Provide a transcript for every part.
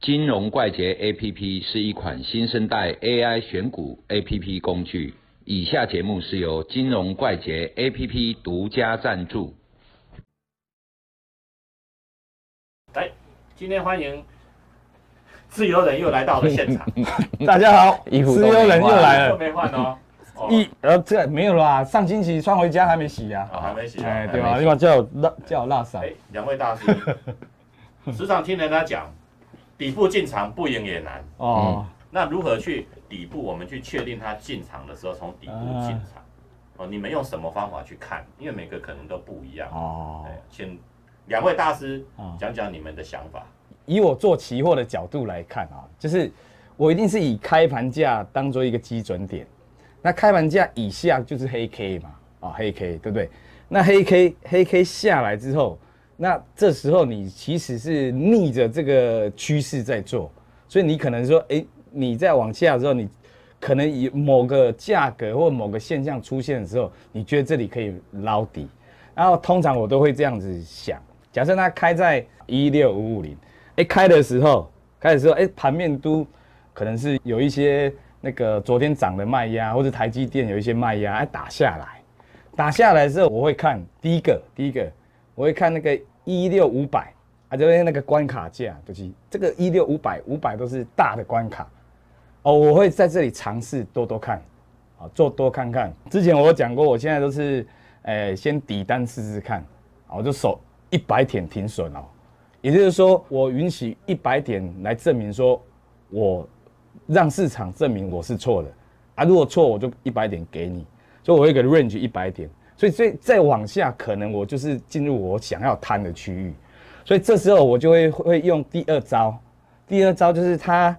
金融怪杰 APP 是一款新生代 AI 选股 APP 工具。以下节目是由金融怪杰 APP 独家赞助。来，今天欢迎自由人又来到了现场，大家好，自由人又来了。没换哦，哦 一呃，这没有啦，上星期穿回家还没洗啊。哦还没洗啊，哎，对吧？还没洗因为叫我辣叫我辣嗓哎。，两位大师，时常听人家讲，底部进场不赢也难。哦，那如何去底部？我们去确定它进场的时候从底部进场。哦，你们用什么方法去看？因为每个可能都不一样。哦对，，请两位大师哦讲讲你们的想法。以我做期货的角度来看啊，就是我一定是以开盘价当做一个基准点，那开盘价以下就是黑 K 嘛，啊、黑 K 对不对？那黑 K 黑 K 下来之后，那这时候你其实是逆着这个趋势在做，所以你可能说，哎，你在往下的时候，你可能以某个价格或某个现象出现的时候，你觉得这里可以捞底，然后通常我都会这样子想，假设它开在一六五五零。哎，开的时候，开的时候，哎，盘面都可能是有一些那个昨天涨的卖压，或者台积电有一些卖压，哎，打下来，打下来之后，我会看第一个，第一个，我会看那个一六五百，啊，就是那个关卡价，就是这个一六五百，五百都是大的关卡，哦，我会在这里尝试多多看，啊，做多看看。之前我有讲过，我现在都是，呃，先底单试试看，啊，我就守一百点停损哦。也就是说，我允许一百点来证明说，我让市场证明我是错的啊。如果错，我就一百点给你。所以我会给 range 一百点，所以再再往下，可能我就是进入我想要摊的区域。所以这时候我就会会用第二招，第二招就是它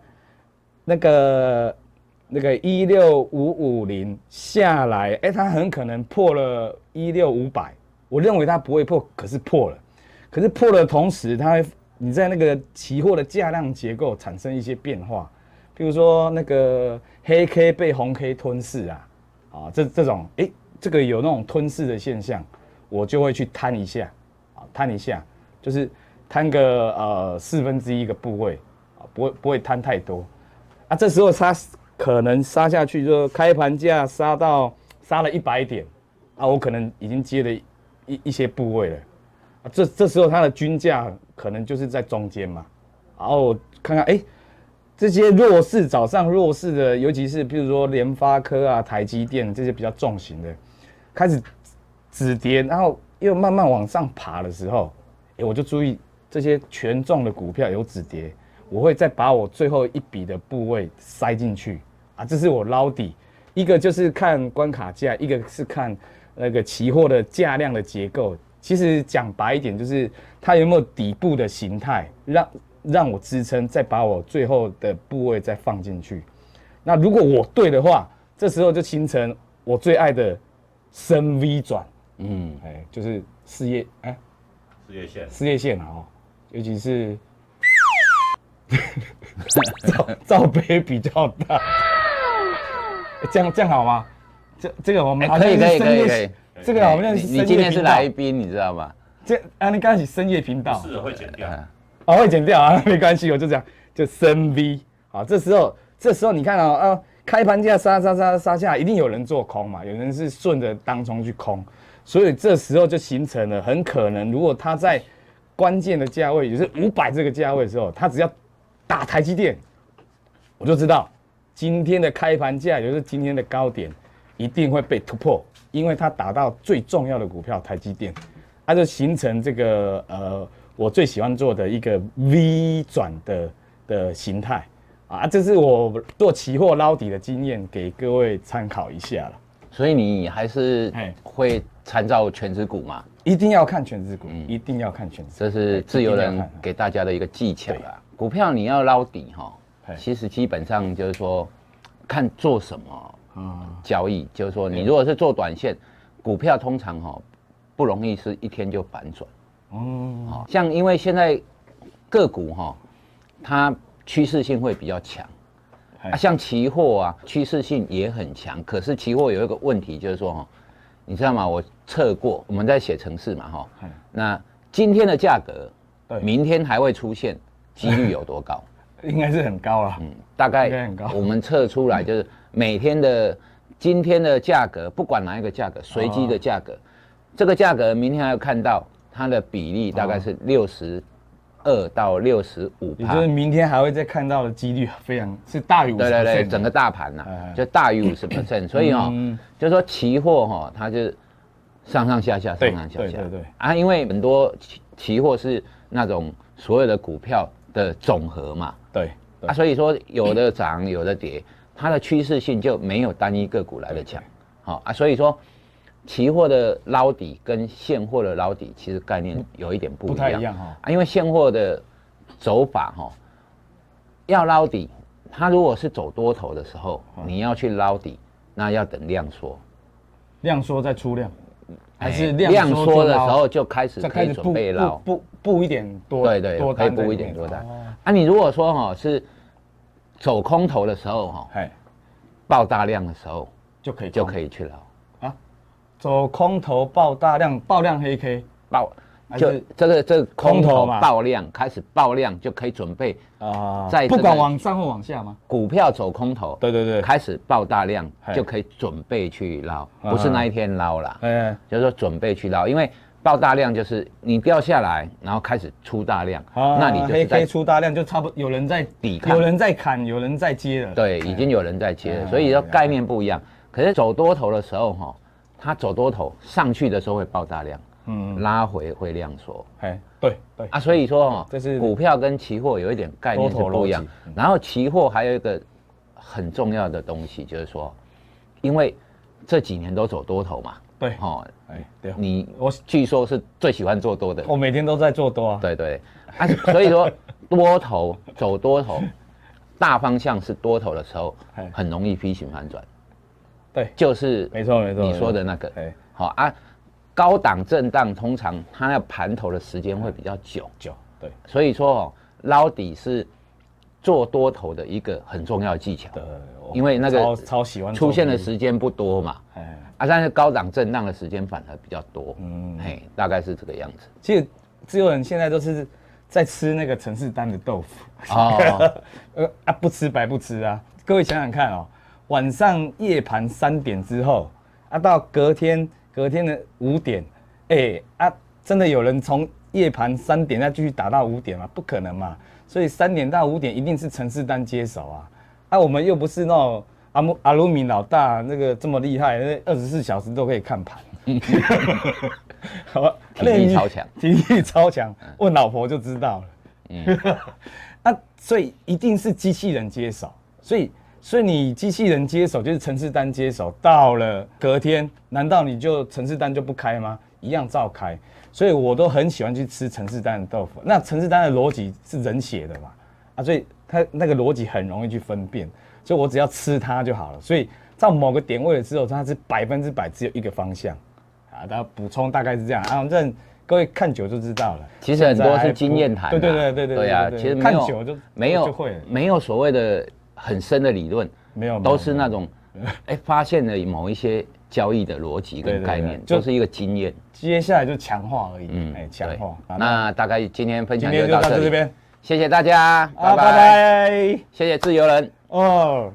那个 那个一六五五零下来，哎、它很可能破了一六五百，我认为它不会破，可是破了。可是破的同时，它会你在那个期货的价量结构产生一些变化，譬如说那个黑 K 被红 K 吞噬啊，啊这这种诶，这个有那种吞噬的现象，我就会去摊一下，啊摊一下，就是摊个呃四分之一个部位，啊不会不会摊太多，啊这时候它可能杀下去就开盘价杀到杀了一百点，啊我可能已经接了一一些部位了。啊，这这时候它的均价可能就是在中间嘛，然后看看哎，这些弱势早上弱势的，尤其是譬如说联发科啊、台积电这些比较重型的，开始止跌，然后又慢慢往上爬的时候，哎，我就注意这些权重的股票有止跌，我会再把我最后一笔的部位塞进去啊，这是我捞底，一个就是看关卡价，一个是看那个期货的价量的结构。其实讲白一点，就是它有没有底部的形态，让让我支撑，再把我最后的部位再放进去。那如果我对的话，这时候就形成我最爱的深 V 转，嗯，哎，就是事业哎事业线事业线啊哦，尤其是罩罩杯比较大，哎这样这样好吗？这这个我们可以可以可以可以，这个好像你是深夜你今天是来宾，你知道吗？这啊，你刚开始深夜频道，是会剪掉。嗯哦，会剪掉啊，没关系，我就这样，就深 V。好，这时候这时候你看啊、啊，开盘价杀杀杀杀下，一定有人做空嘛，有人是顺着当冲去空，所以这时候就形成了很可能，如果他在关键的价位，也就是五百这个价位的时候，他只要打台积电，我就知道今天的开盘价，也就是今天的高点，一定会被突破，因为它打到最重要的股票台积电，它就形成这个呃我最喜欢做的一个 V 转的的形态。啊，这是我做期货捞底的经验，给各位参考一下了。所以你还是哎会参照全指股嘛？一定要看全指股，一定要看全指股。这是自由人给大家的一个技巧啊。股票你要捞底哈嘿，其实基本上就是说看做什么啊，交易，就是说你如果是做短线，股票通常哈不容易是一天就反转。哦，哦，像因为现在个股哈，它趋势性会比较强。哎啊，像期货啊，趋势性也很强。可是期货有一个问题，就是说哈，你知道吗？我测过，我们在写程式嘛哈哎。那今天的价格对，明天还会出现，几率有多高？应该是很高了。嗯大概很高我们测出来就是每天的今天的价格，不管哪一个价格，随机的价格，这个价格明天还要看到它的比例大概是六十二到六十五趴也就是。明天还会再看到的几率非常是大于五十对对对，整个大盘呐、哎就大于五十 percent，所以哦，嗯就是说期货哈、它就是上上下下，上上下下，对对对。啊，因为很多期期货是那种所有的股票的总和嘛，对对。啊，所以说有的涨，有的跌，它的趋势性就没有单一个股来的强，好啊，所以说期货的捞底跟现货的捞底其实概念有一点不不一样。太一样哈。啊，因为现货的走法哈、要捞底，它如果是走多头的时候，嗯。你要去捞底，那要等量缩，量缩再出量，还哎是量量缩的时候就开始可以准备捞。布，布布一点多对对，多可以单在里面。布一点多单。哦。啊，你如果说哈、是走空头的时候哈、哎爆大量的时候就可以就可以去捞。走空头爆大量爆量黑 K 爆就这个这个空头嘛。爆量开始爆量，就可以准备啊在不管往上或往下吗？股票走空头，对对对，开始爆大量就可以准备去捞，啊。不是那一天捞啦，哎就是说准备去捞，因为爆大量就是你掉下来，然后开始出大量，啊那你就是黑 K 在出大量就差不多有人在抵抗。有人在砍，有人在接了。对，已经有人在接了，哎所以说概念不一样。可是走多头的时候哈，它走多头上去的时候会爆大量，嗯，拉回会量缩。哎对对。啊，所以说哦，这是股票跟期货有一点概念是不一样。然后期货还有一个很重要的东西，就是说，因为这几年都走多头嘛，对，哦，哎对，你我据说是最喜欢做多的，我每天都在做多啊。对对，啊，所以说 多头走多头，大方向是多头的时候哎，很容易 V 型反转，对，就是没错没错。你说的那个，哎好啊，高档震荡通常它要盘头的时间会比较久。久对所以说哦，捞底是做多头的一个很重要的技巧，对，因为那超个超喜欢出现的做时间不多嘛，哎，啊，但是高档震荡的时间反而比较多，嗯嗯，嘿，大概是这个样子。其实自由人现在都是在吃那个城市丹的豆腐，哦，呃啊不吃白不吃啊！各位想想看哦，晚上夜盘三点之后啊，到隔天隔天的五点，哎啊，真的有人从夜盘三点再继续打到五点吗？不可能嘛！所以三点到五点一定是陈世丹接手啊！啊，我们又不是那种阿姆阿鲁米老大那个这么厉害，那二十四小时都可以看盘。好吧，体力超强，体力超强，问老婆就知道了。嗯，啊，所以一定是机器人接手，所以所以你机器人接手就是城市单接手，到了隔天，难道你就城市单就不开吗？一样照开，所以我都很喜欢去吃城市单的豆腐。那城市单的逻辑是人写的嘛，啊，所以它那个逻辑很容易去分辨，所以我只要吃它就好了。所以到某个点位了之后，它是百分之百只有一个方向，啊，大家补充大概是这样啊，反正各位看久就知知道了。其实很多是经验谈啊，对对对对对对啊，其实看久就没有就会没有所谓的很深的理论，没有都是那种哎发现了某一些交易的逻辑跟概念，就是一个经验。接下来就强化而已，嗯哎，强化。啊那大概今天分享就就到这边，谢谢大家，啊，拜拜。谢谢自由人。哦。